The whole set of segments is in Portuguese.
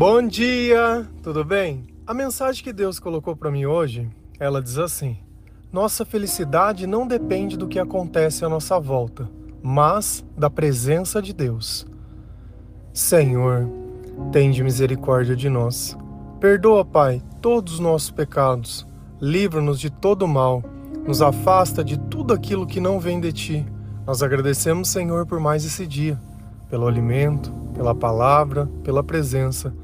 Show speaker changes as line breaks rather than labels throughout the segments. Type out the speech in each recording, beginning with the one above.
Bom dia, tudo bem? A mensagem que Deus colocou para mim hoje, ela diz assim: Nossa felicidade não depende do que acontece à nossa volta, mas da presença de Deus. Senhor, tende misericórdia de nós. Perdoa, Pai, todos os nossos pecados. Livra-nos de todo mal. Nos afasta de tudo aquilo que não vem de ti. Nós agradecemos, Senhor, por mais esse dia, pelo alimento, pela palavra, pela presença.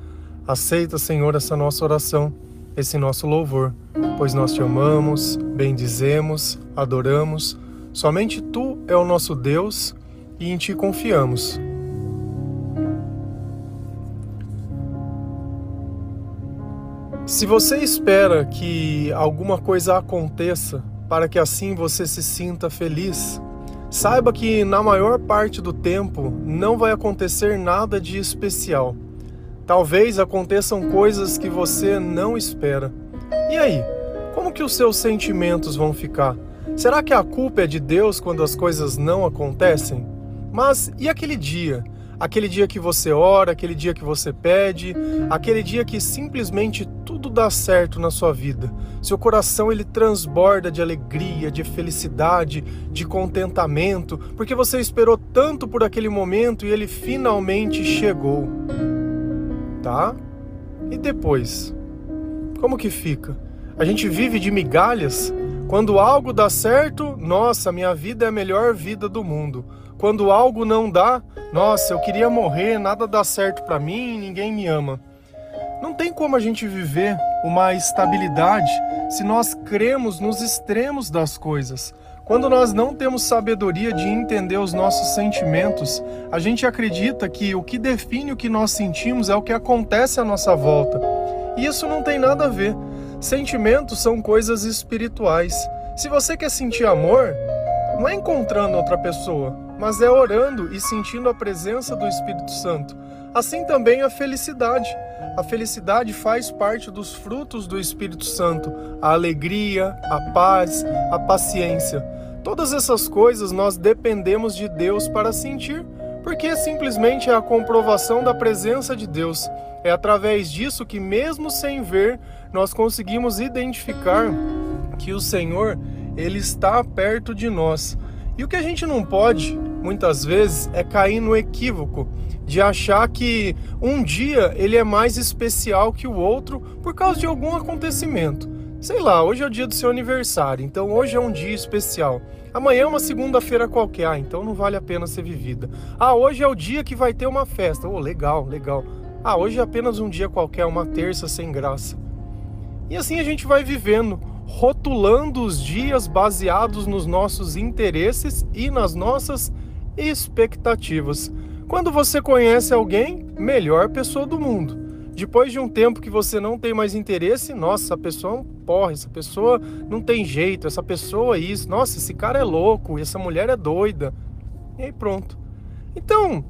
Aceita, Senhor, essa nossa oração, esse nosso louvor, pois nós te amamos, bendizemos, adoramos. Somente tu é o nosso Deus e em ti confiamos. Se você espera que alguma coisa aconteça para que assim você se sinta feliz, saiba que na maior parte do tempo não vai acontecer nada de especial. Talvez aconteçam coisas que você não espera. E aí, como que os seus sentimentos vão ficar? Será que a culpa é de Deus quando as coisas não acontecem? Mas e aquele dia? Aquele dia que você ora, aquele dia que você pede, aquele dia que simplesmente tudo dá certo na sua vida. Seu coração ele transborda de alegria, de felicidade, de contentamento, porque você esperou tanto por aquele momento e ele finalmente chegou tá? E depois? Como que fica? A gente vive de migalhas? Quando algo dá certo, nossa, minha vida é a melhor vida do mundo. Quando algo não dá, nossa, eu queria morrer, nada dá certo para mim, ninguém me ama. Não tem como a gente viver uma estabilidade se nós cremos nos extremos das coisas. Quando nós não temos sabedoria de entender os nossos sentimentos, a gente acredita que o que define o que nós sentimos é o que acontece à nossa volta. E isso não tem nada a ver. Sentimentos são coisas espirituais. Se você quer sentir amor, não é encontrando outra pessoa, mas é orando e sentindo a presença do Espírito Santo. Assim também a felicidade. A felicidade faz parte dos frutos do Espírito Santo: a alegria, a paz, a paciência. Todas essas coisas nós dependemos de Deus para sentir, porque simplesmente é a comprovação da presença de Deus. É através disso que, mesmo sem ver, nós conseguimos identificar que o Senhor ele está perto de nós. E o que a gente não pode, muitas vezes, é cair no equívoco de achar que um dia ele é mais especial que o outro por causa de algum acontecimento. Sei lá, hoje é o dia do seu aniversário, então hoje é um dia especial. Amanhã é uma segunda-feira qualquer, ah, então não vale a pena ser vivida. Ah, hoje é o dia que vai ter uma festa. Oh, legal, legal. Ah, hoje é apenas um dia qualquer, uma terça sem graça. E assim a gente vai vivendo, rotulando os dias baseados nos nossos interesses e nas nossas expectativas. Quando você conhece alguém, melhor pessoa do mundo. Depois de um tempo que você não tem mais interesse, nossa, essa pessoa é um porre, essa pessoa não tem jeito, essa pessoa é isso, nossa, esse cara é louco, essa mulher é doida. E aí pronto. Então,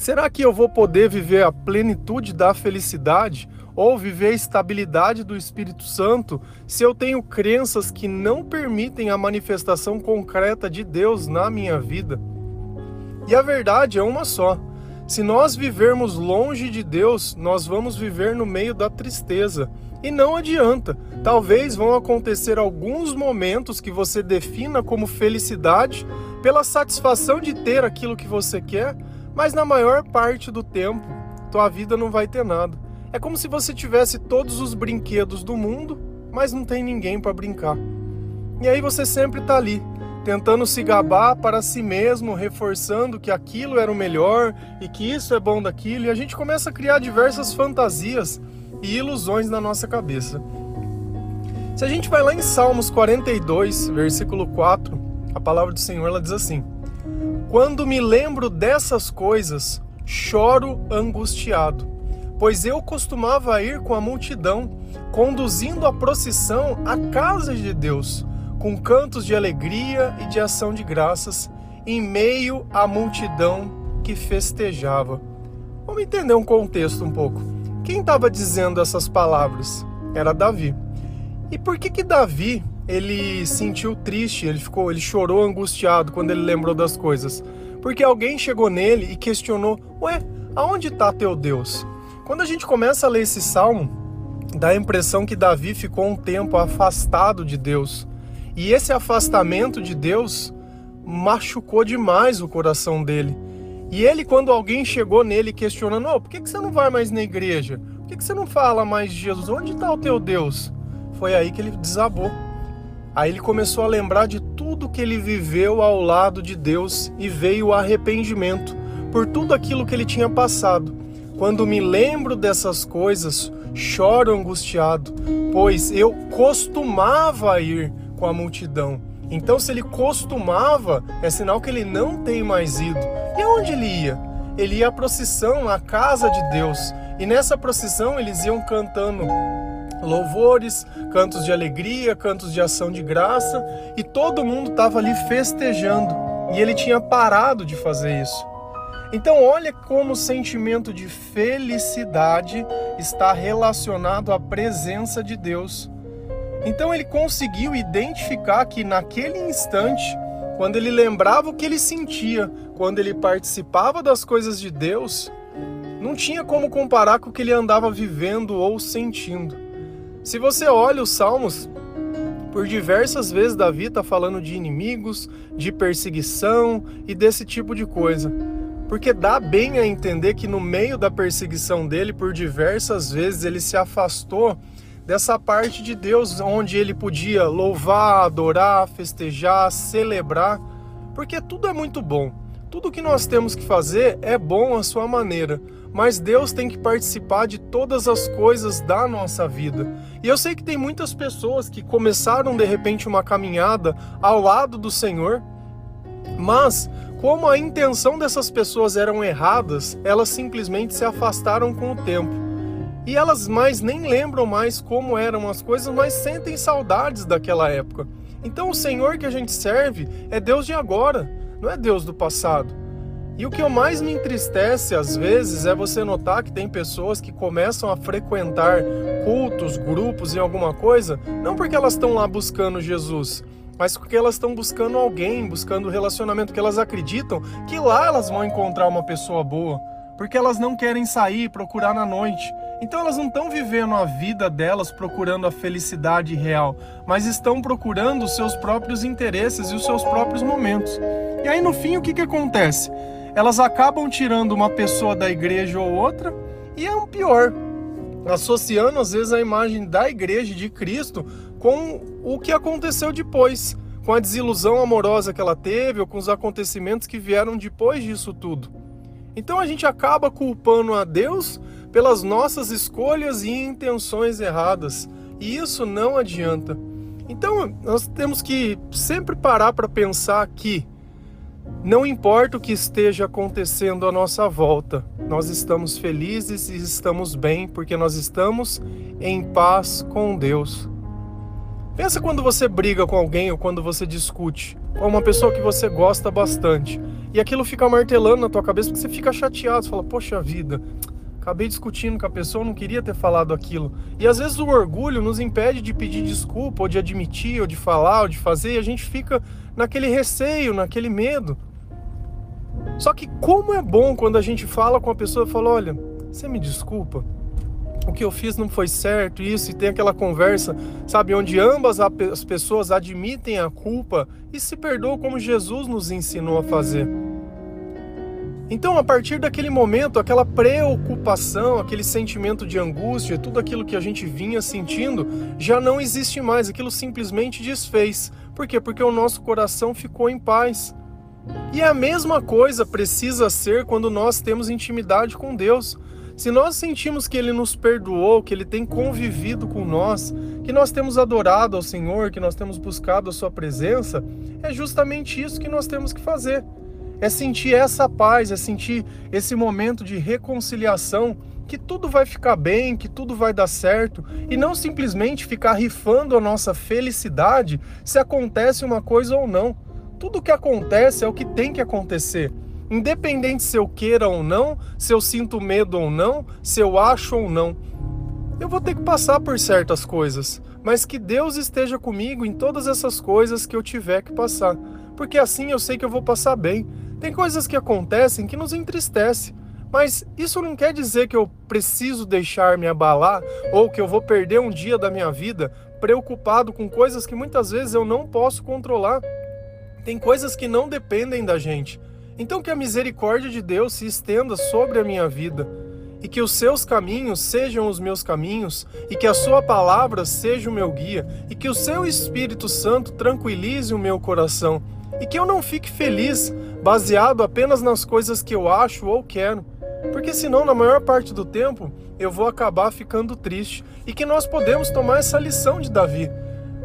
será que eu vou poder viver a plenitude da felicidade ou viver a estabilidade do Espírito Santo se eu tenho crenças que não permitem a manifestação concreta de Deus na minha vida? E a verdade é uma só. Se nós vivermos longe de Deus, nós vamos viver no meio da tristeza. E não adianta. Talvez vão acontecer alguns momentos que você defina como felicidade pela satisfação de ter aquilo que você quer, mas na maior parte do tempo, tua vida não vai ter nada. É como se você tivesse todos os brinquedos do mundo, mas não tem ninguém para brincar. E aí você sempre está ali, tentando se gabar para si mesmo, reforçando que aquilo era o melhor e que isso é bom daquilo, e a gente começa a criar diversas fantasias e ilusões na nossa cabeça. Se a gente vai lá em Salmos 42, versículo 4, a palavra do Senhor ela diz assim: Quando me lembro dessas coisas, choro angustiado, pois eu costumava ir com a multidão, conduzindo a procissão à casa de Deus com cantos de alegria e de ação de graças, em meio à multidão que festejava. Vamos entender um contexto um pouco. Quem estava dizendo essas palavras? Era Davi. E por que que Davi ele sentiu triste, ele ficou, ele chorou angustiado quando ele lembrou das coisas? Porque alguém chegou nele e questionou: "Ué, aonde está teu Deus?" Quando a gente começa a ler esse salmo, dá a impressão que Davi ficou um tempo afastado de Deus. E esse afastamento de Deus machucou demais o coração dele. E ele, quando alguém chegou nele questionando, oh, por que, você não vai mais na igreja? Por que, que você não fala mais de Jesus? Onde está o teu Deus? Foi aí que ele desabou. Aí ele começou a lembrar de tudo que ele viveu ao lado de Deus e veio o arrependimento por tudo aquilo que ele tinha passado. Quando me lembro dessas coisas, choro angustiado, pois eu costumava ir com a multidão. Então, se ele costumava, é sinal que ele não tem mais ido. E aonde ele ia? Ele ia à procissão, à casa de Deus. E nessa procissão eles iam cantando louvores, cantos de alegria, cantos de ação de graça, e todo mundo estava ali festejando. E ele tinha parado de fazer isso. Então, olha como o sentimento de felicidade está relacionado à presença de Deus. Então, ele conseguiu identificar que naquele instante, quando ele lembrava o que ele sentia, quando ele participava das coisas de Deus, não tinha como comparar com o que ele andava vivendo ou sentindo. Se você olha os Salmos, por diversas vezes Davi está falando de inimigos, de perseguição e desse tipo de coisa. Porque dá bem a entender que no meio da perseguição dele, por diversas vezes, ele se afastou dessa parte de Deus onde ele podia louvar, adorar, festejar, celebrar, porque tudo é muito bom. Tudo que nós temos que fazer é bom à sua maneira, mas Deus tem que participar de todas as coisas da nossa vida. E eu sei que tem muitas pessoas que começaram de repente uma caminhada ao lado do Senhor, mas como a intenção dessas pessoas eram erradas, elas simplesmente se afastaram com o tempo. E elas mais nem lembram mais como eram as coisas, mas sentem saudades daquela época. Então o Senhor que a gente serve é Deus de agora, não é Deus do passado. E o que mais me entristece às vezes é você notar que tem pessoas que começam a frequentar cultos, grupos em alguma coisa, não porque elas estão lá buscando Jesus, mas porque elas estão buscando alguém, buscando relacionamento, que elas acreditam que lá elas vão encontrar uma pessoa boa, porque elas não querem sair, procurar na noite. Então elas não estão vivendo a vida delas procurando a felicidade real, mas estão procurando os seus próprios interesses e os seus próprios momentos. E aí no fim o que, que acontece? Elas acabam tirando uma pessoa da igreja ou outra, e é um pior, associando às vezes a imagem da igreja de Cristo com o que aconteceu depois, com a desilusão amorosa que ela teve ou com os acontecimentos que vieram depois disso tudo. Então a gente acaba culpando a Deus pelas nossas escolhas e intenções erradas, e isso não adianta. Então nós temos que sempre parar para pensar que não importa o que esteja acontecendo à nossa volta, nós estamos felizes e estamos bem porque nós estamos em paz com Deus. Pensa quando você briga com alguém ou quando você discute com uma pessoa que você gosta bastante e aquilo fica martelando na tua cabeça porque você fica chateado, você fala: "Poxa vida, acabei discutindo com a pessoa, não queria ter falado aquilo". E às vezes o orgulho nos impede de pedir desculpa, ou de admitir, ou de falar, ou de fazer, e a gente fica naquele receio, naquele medo. Só que como é bom quando a gente fala com a pessoa e fala: "Olha, você me desculpa, o que eu fiz não foi certo, isso, e tem aquela conversa, sabe, onde ambas as pessoas admitem a culpa e se perdoam como Jesus nos ensinou a fazer. Então, a partir daquele momento, aquela preocupação, aquele sentimento de angústia, tudo aquilo que a gente vinha sentindo, já não existe mais, aquilo simplesmente desfez. Por quê? Porque o nosso coração ficou em paz. E a mesma coisa precisa ser quando nós temos intimidade com Deus. Se nós sentimos que Ele nos perdoou, que Ele tem convivido com nós, que nós temos adorado ao Senhor, que nós temos buscado a Sua presença, é justamente isso que nós temos que fazer. É sentir essa paz, é sentir esse momento de reconciliação, que tudo vai ficar bem, que tudo vai dar certo, e não simplesmente ficar rifando a nossa felicidade se acontece uma coisa ou não. Tudo que acontece é o que tem que acontecer. Independente se eu queira ou não, se eu sinto medo ou não, se eu acho ou não. Eu vou ter que passar por certas coisas, mas que Deus esteja comigo em todas essas coisas que eu tiver que passar, porque assim eu sei que eu vou passar bem. Tem coisas que acontecem que nos entristece, Mas isso não quer dizer que eu preciso deixar me abalar ou que eu vou perder um dia da minha vida preocupado com coisas que muitas vezes eu não posso controlar. Tem coisas que não dependem da gente. Então que a misericórdia de Deus se estenda sobre a minha vida e que os seus caminhos sejam os meus caminhos, e que a sua palavra seja o meu guia, e que o seu Espírito Santo tranquilize o meu coração, e que eu não fique feliz baseado apenas nas coisas que eu acho ou quero, porque senão na maior parte do tempo eu vou acabar ficando triste, e que nós podemos tomar essa lição de Davi.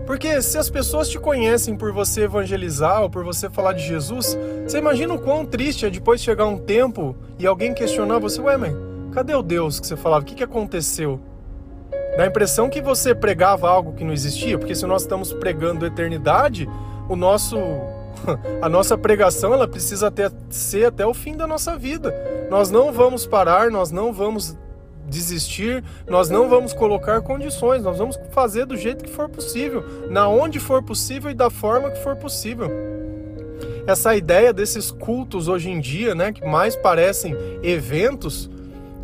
Porque se as pessoas te conhecem por você evangelizar ou por você falar de Jesus, você imagina o quão triste é depois chegar um tempo e alguém questionar você, ué, mãe, Cadê o Deus que você falava? O que, que aconteceu? Dá a impressão que você pregava algo que não existia, porque se nós estamos pregando eternidade, o nosso a nossa pregação ela precisa ter, ser até o fim da nossa vida. Nós não vamos parar, nós não vamos desistir, nós não vamos colocar condições, nós vamos fazer do jeito que for possível, na onde for possível e da forma que for possível. Essa ideia desses cultos hoje em dia, né, que mais parecem eventos,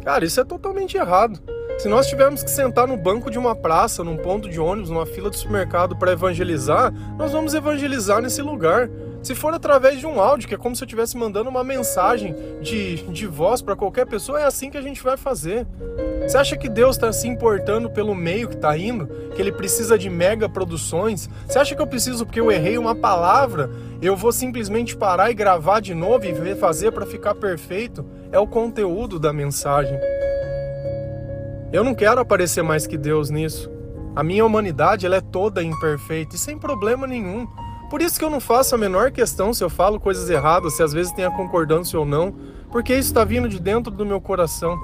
Cara, isso é totalmente errado. Se nós tivermos que sentar no banco de uma praça, num ponto de ônibus, numa fila de supermercado para evangelizar, nós vamos evangelizar nesse lugar. Se for através de um áudio, que é como se eu estivesse mandando uma mensagem de, de voz para qualquer pessoa, é assim que a gente vai fazer. Você acha que Deus está se importando pelo meio que está indo? Que ele precisa de mega produções? Você acha que eu preciso, porque eu errei uma palavra, eu vou simplesmente parar e gravar de novo e fazer para ficar perfeito? É o conteúdo da mensagem. Eu não quero aparecer mais que Deus nisso. A minha humanidade ela é toda imperfeita e sem problema nenhum. Por isso que eu não faço a menor questão se eu falo coisas erradas, se às vezes tem a concordância ou não, porque isso está vindo de dentro do meu coração.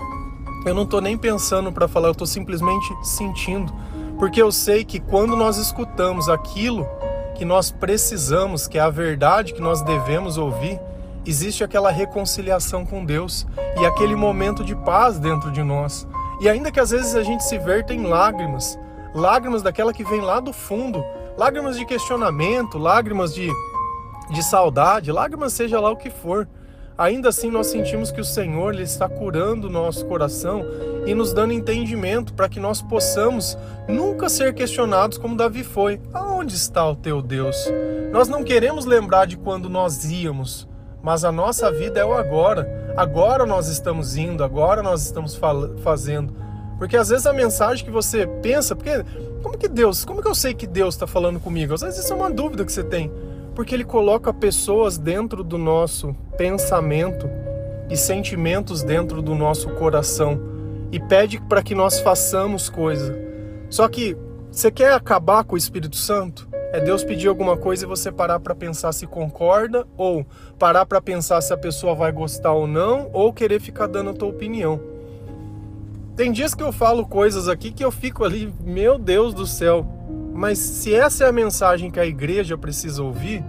Eu não estou nem pensando para falar, eu estou simplesmente sentindo, porque eu sei que quando nós escutamos aquilo que nós precisamos, que é a verdade que nós devemos ouvir, existe aquela reconciliação com Deus e aquele momento de paz dentro de nós. E ainda que às vezes a gente se verta em lágrimas, lágrimas daquela que vem lá do fundo, lágrimas de questionamento, lágrimas de, de saudade, lágrimas seja lá o que for. Ainda assim nós sentimos que o Senhor ele está curando o nosso coração e nos dando entendimento para que nós possamos nunca ser questionados como Davi foi. Aonde está o teu Deus? Nós não queremos lembrar de quando nós íamos, mas a nossa vida é o agora. Agora nós estamos indo, agora nós estamos fazendo. Porque às vezes a mensagem que você pensa, porque como que Deus, como que eu sei que Deus está falando comigo? Às vezes isso é uma dúvida que você tem. Porque Ele coloca pessoas dentro do nosso pensamento e sentimentos dentro do nosso coração e pede para que nós façamos coisa. Só que você quer acabar com o Espírito Santo? É Deus pedir alguma coisa e você parar para pensar se concorda ou parar para pensar se a pessoa vai gostar ou não ou querer ficar dando a tua opinião. Tem dias que eu falo coisas aqui que eu fico ali, meu Deus do céu. Mas se essa é a mensagem que a igreja precisa ouvir,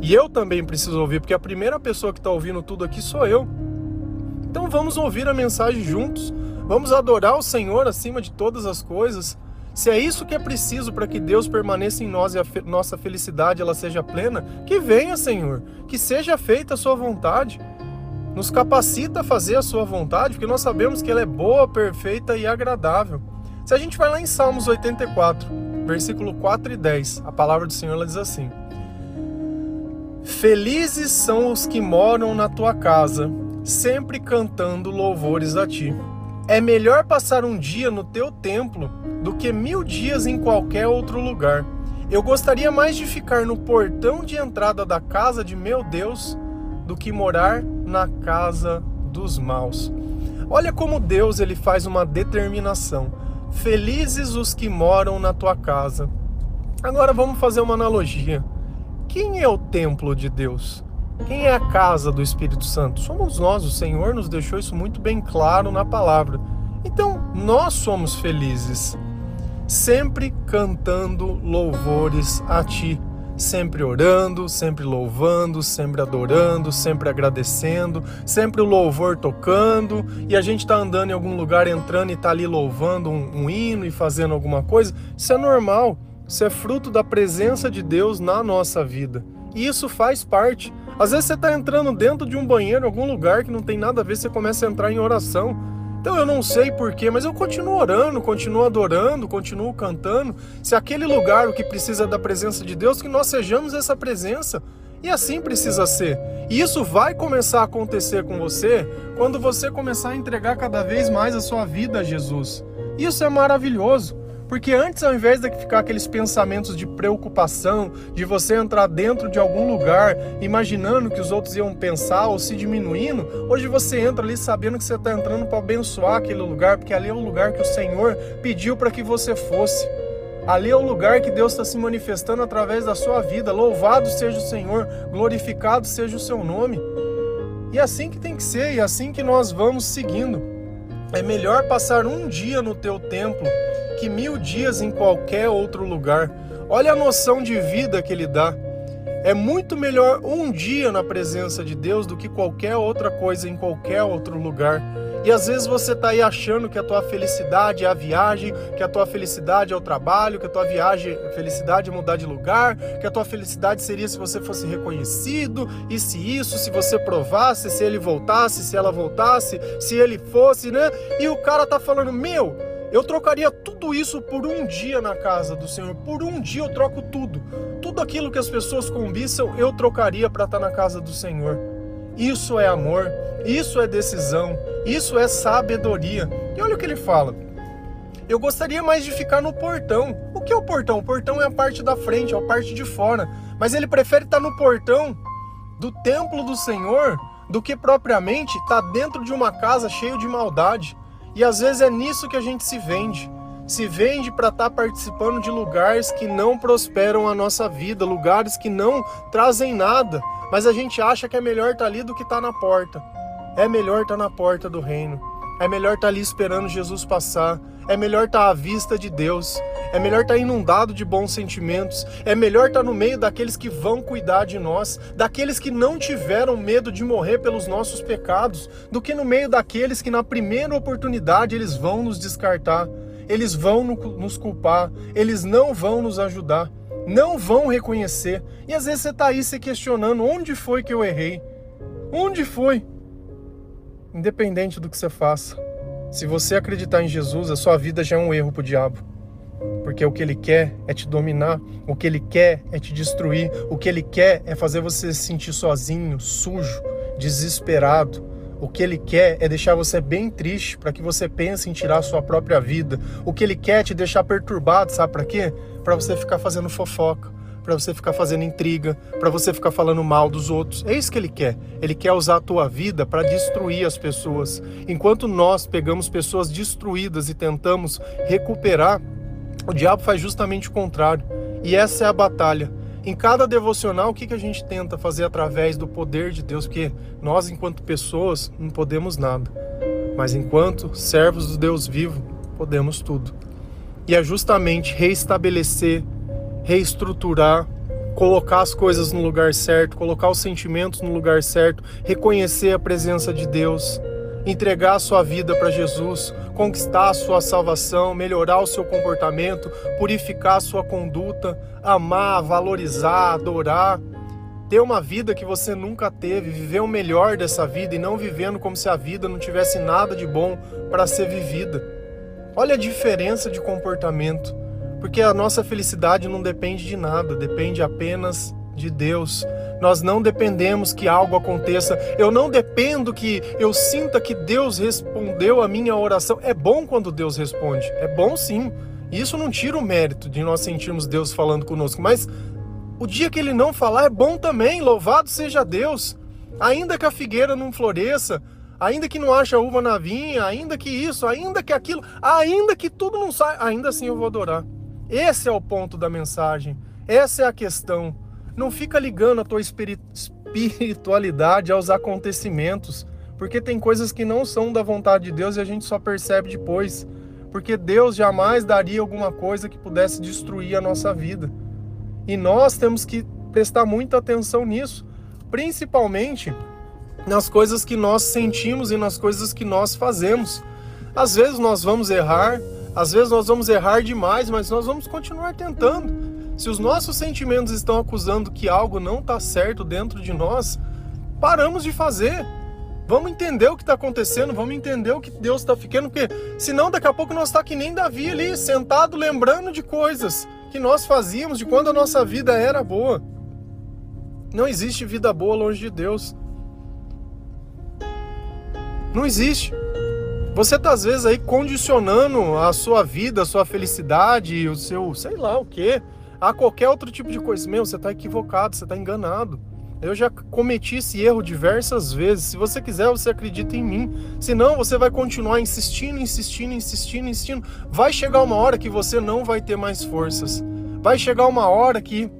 e eu também preciso ouvir, porque a primeira pessoa que está ouvindo tudo aqui sou eu. Então vamos ouvir a mensagem juntos. Vamos adorar o Senhor acima de todas as coisas. Se é isso que é preciso para que Deus permaneça em nós e a fe nossa felicidade ela seja plena, que venha, Senhor, que seja feita a sua vontade nos capacita a fazer a sua vontade, porque nós sabemos que ela é boa, perfeita e agradável. Se a gente vai lá em Salmos 84, versículo 4 e 10, a palavra do Senhor ela diz assim: Felizes são os que moram na tua casa, sempre cantando louvores a ti. É melhor passar um dia no teu templo do que mil dias em qualquer outro lugar. Eu gostaria mais de ficar no portão de entrada da casa de meu Deus do que morar na casa dos maus. Olha como Deus ele faz uma determinação. Felizes os que moram na tua casa. Agora vamos fazer uma analogia. Quem é o templo de Deus? Quem é a casa do Espírito Santo? Somos nós, o Senhor nos deixou isso muito bem claro na palavra. Então, nós somos felizes, sempre cantando louvores a Ti sempre orando, sempre louvando, sempre adorando, sempre agradecendo, sempre o louvor tocando, e a gente está andando em algum lugar, entrando e está ali louvando um, um hino e fazendo alguma coisa, isso é normal, isso é fruto da presença de Deus na nossa vida. E isso faz parte. Às vezes você está entrando dentro de um banheiro, em algum lugar que não tem nada a ver, você começa a entrar em oração. Então eu não sei porquê, mas eu continuo orando, continuo adorando, continuo cantando. Se aquele lugar o que precisa da presença de Deus, que nós sejamos essa presença. E assim precisa ser. E isso vai começar a acontecer com você quando você começar a entregar cada vez mais a sua vida a Jesus. Isso é maravilhoso. Porque antes, ao invés de ficar aqueles pensamentos de preocupação, de você entrar dentro de algum lugar, imaginando que os outros iam pensar ou se diminuindo, hoje você entra ali sabendo que você está entrando para abençoar aquele lugar, porque ali é o lugar que o Senhor pediu para que você fosse. Ali é o lugar que Deus está se manifestando através da sua vida. Louvado seja o Senhor, glorificado seja o seu nome. E assim que tem que ser, e assim que nós vamos seguindo. É melhor passar um dia no teu templo que mil dias em qualquer outro lugar. Olha a noção de vida que ele dá. É muito melhor um dia na presença de Deus do que qualquer outra coisa em qualquer outro lugar. E às vezes você está aí achando que a tua felicidade é a viagem, que a tua felicidade é o trabalho, que a tua viagem, felicidade é mudar de lugar, que a tua felicidade seria se você fosse reconhecido, e se isso, se você provasse, se ele voltasse, se ela voltasse, se ele fosse, né? E o cara tá falando: "Meu, eu trocaria tudo isso por um dia na casa do Senhor. Por um dia eu troco tudo. Tudo aquilo que as pessoas cobiçam, eu trocaria para estar tá na casa do Senhor. Isso é amor, isso é decisão, isso é sabedoria. E olha o que ele fala. Eu gostaria mais de ficar no portão. O que é o portão? O portão é a parte da frente, é a parte de fora. Mas ele prefere estar tá no portão do templo do Senhor do que propriamente estar tá dentro de uma casa cheia de maldade. E às vezes é nisso que a gente se vende. Se vende para estar tá participando de lugares que não prosperam a nossa vida, lugares que não trazem nada, mas a gente acha que é melhor estar tá ali do que estar tá na porta. É melhor estar na porta do reino. É melhor estar ali esperando Jesus passar. É melhor estar à vista de Deus. É melhor estar inundado de bons sentimentos. É melhor estar no meio daqueles que vão cuidar de nós, daqueles que não tiveram medo de morrer pelos nossos pecados, do que no meio daqueles que na primeira oportunidade eles vão nos descartar, eles vão nos culpar, eles não vão nos ajudar, não vão reconhecer. E às vezes você está aí se questionando: onde foi que eu errei? Onde foi? Independente do que você faça, se você acreditar em Jesus, a sua vida já é um erro para o diabo. Porque o que ele quer é te dominar, o que ele quer é te destruir, o que ele quer é fazer você se sentir sozinho, sujo, desesperado. O que ele quer é deixar você bem triste para que você pense em tirar sua própria vida. O que ele quer é te deixar perturbado, sabe para quê? Para você ficar fazendo fofoca, para você ficar fazendo intriga, para você ficar falando mal dos outros. É isso que ele quer. Ele quer usar a tua vida para destruir as pessoas. Enquanto nós pegamos pessoas destruídas e tentamos recuperar, o diabo faz justamente o contrário. E essa é a batalha. Em cada devocional, o que, que a gente tenta fazer através do poder de Deus? Porque nós, enquanto pessoas, não podemos nada. Mas enquanto servos do Deus vivo, podemos tudo. E é justamente reestabelecer, reestruturar, colocar as coisas no lugar certo, colocar os sentimentos no lugar certo, reconhecer a presença de Deus entregar a sua vida para Jesus, conquistar a sua salvação, melhorar o seu comportamento, purificar a sua conduta, amar, valorizar, adorar, ter uma vida que você nunca teve, viver o melhor dessa vida e não vivendo como se a vida não tivesse nada de bom para ser vivida. Olha a diferença de comportamento, porque a nossa felicidade não depende de nada, depende apenas de Deus. Nós não dependemos que algo aconteça. Eu não dependo que eu sinta que Deus respondeu a minha oração. É bom quando Deus responde. É bom sim. Isso não tira o mérito de nós sentirmos Deus falando conosco, mas o dia que ele não falar é bom também. Louvado seja Deus. Ainda que a figueira não floresça, ainda que não haja uva na vinha, ainda que isso, ainda que aquilo, ainda que tudo não saia, ainda assim eu vou adorar. Esse é o ponto da mensagem. Essa é a questão. Não fica ligando a tua espiritualidade aos acontecimentos, porque tem coisas que não são da vontade de Deus e a gente só percebe depois. Porque Deus jamais daria alguma coisa que pudesse destruir a nossa vida. E nós temos que prestar muita atenção nisso, principalmente nas coisas que nós sentimos e nas coisas que nós fazemos. Às vezes nós vamos errar, às vezes nós vamos errar demais, mas nós vamos continuar tentando. Se os nossos sentimentos estão acusando que algo não está certo dentro de nós, paramos de fazer. Vamos entender o que está acontecendo, vamos entender o que Deus está ficando, porque senão daqui a pouco nós está que nem Davi ali, sentado lembrando de coisas que nós fazíamos, de quando a nossa vida era boa. Não existe vida boa longe de Deus. Não existe. Você está às vezes aí condicionando a sua vida, a sua felicidade, o seu, sei lá o que, a qualquer outro tipo de coisa. Meu, você está equivocado, você está enganado. Eu já cometi esse erro diversas vezes. Se você quiser, você acredita em mim. Senão, você vai continuar insistindo, insistindo, insistindo, insistindo. Vai chegar uma hora que você não vai ter mais forças. Vai chegar uma hora que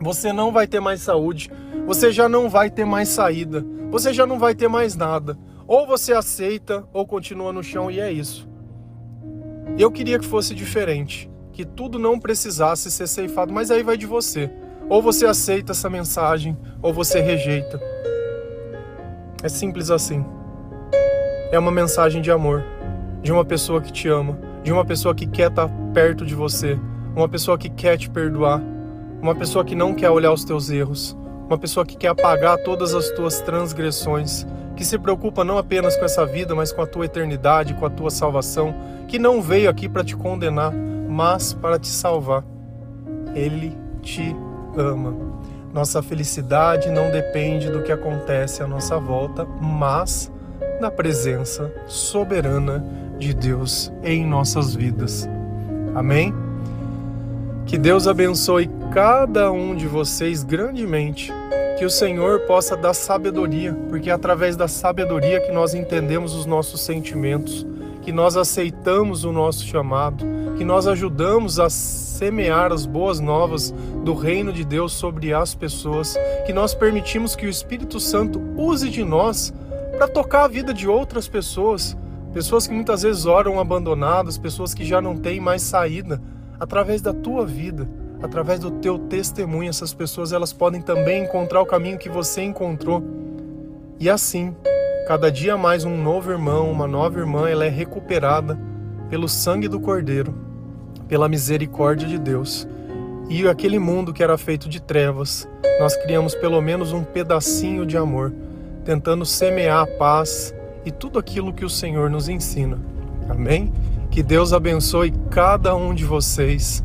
você não vai ter mais saúde. Você já não vai ter mais saída. Você já não vai ter mais nada. Ou você aceita ou continua no chão e é isso. Eu queria que fosse diferente, que tudo não precisasse ser ceifado, mas aí vai de você. Ou você aceita essa mensagem ou você rejeita. É simples assim. É uma mensagem de amor, de uma pessoa que te ama, de uma pessoa que quer estar perto de você, uma pessoa que quer te perdoar, uma pessoa que não quer olhar os teus erros, uma pessoa que quer apagar todas as tuas transgressões, que se preocupa não apenas com essa vida, mas com a tua eternidade, com a tua salvação, que não veio aqui para te condenar, mas para te salvar. Ele te ama. Nossa felicidade não depende do que acontece à nossa volta, mas da presença soberana de Deus em nossas vidas. Amém? Que Deus abençoe cada um de vocês grandemente que o Senhor possa dar sabedoria, porque é através da sabedoria que nós entendemos os nossos sentimentos, que nós aceitamos o nosso chamado, que nós ajudamos a semear as boas novas do reino de Deus sobre as pessoas, que nós permitimos que o Espírito Santo use de nós para tocar a vida de outras pessoas, pessoas que muitas vezes oram abandonadas, pessoas que já não têm mais saída, através da tua vida através do teu testemunho, essas pessoas elas podem também encontrar o caminho que você encontrou. E assim, cada dia mais um novo irmão, uma nova irmã, ela é recuperada pelo sangue do Cordeiro, pela misericórdia de Deus. E aquele mundo que era feito de trevas, nós criamos pelo menos um pedacinho de amor, tentando semear a paz e tudo aquilo que o Senhor nos ensina. Amém? Que Deus abençoe cada um de vocês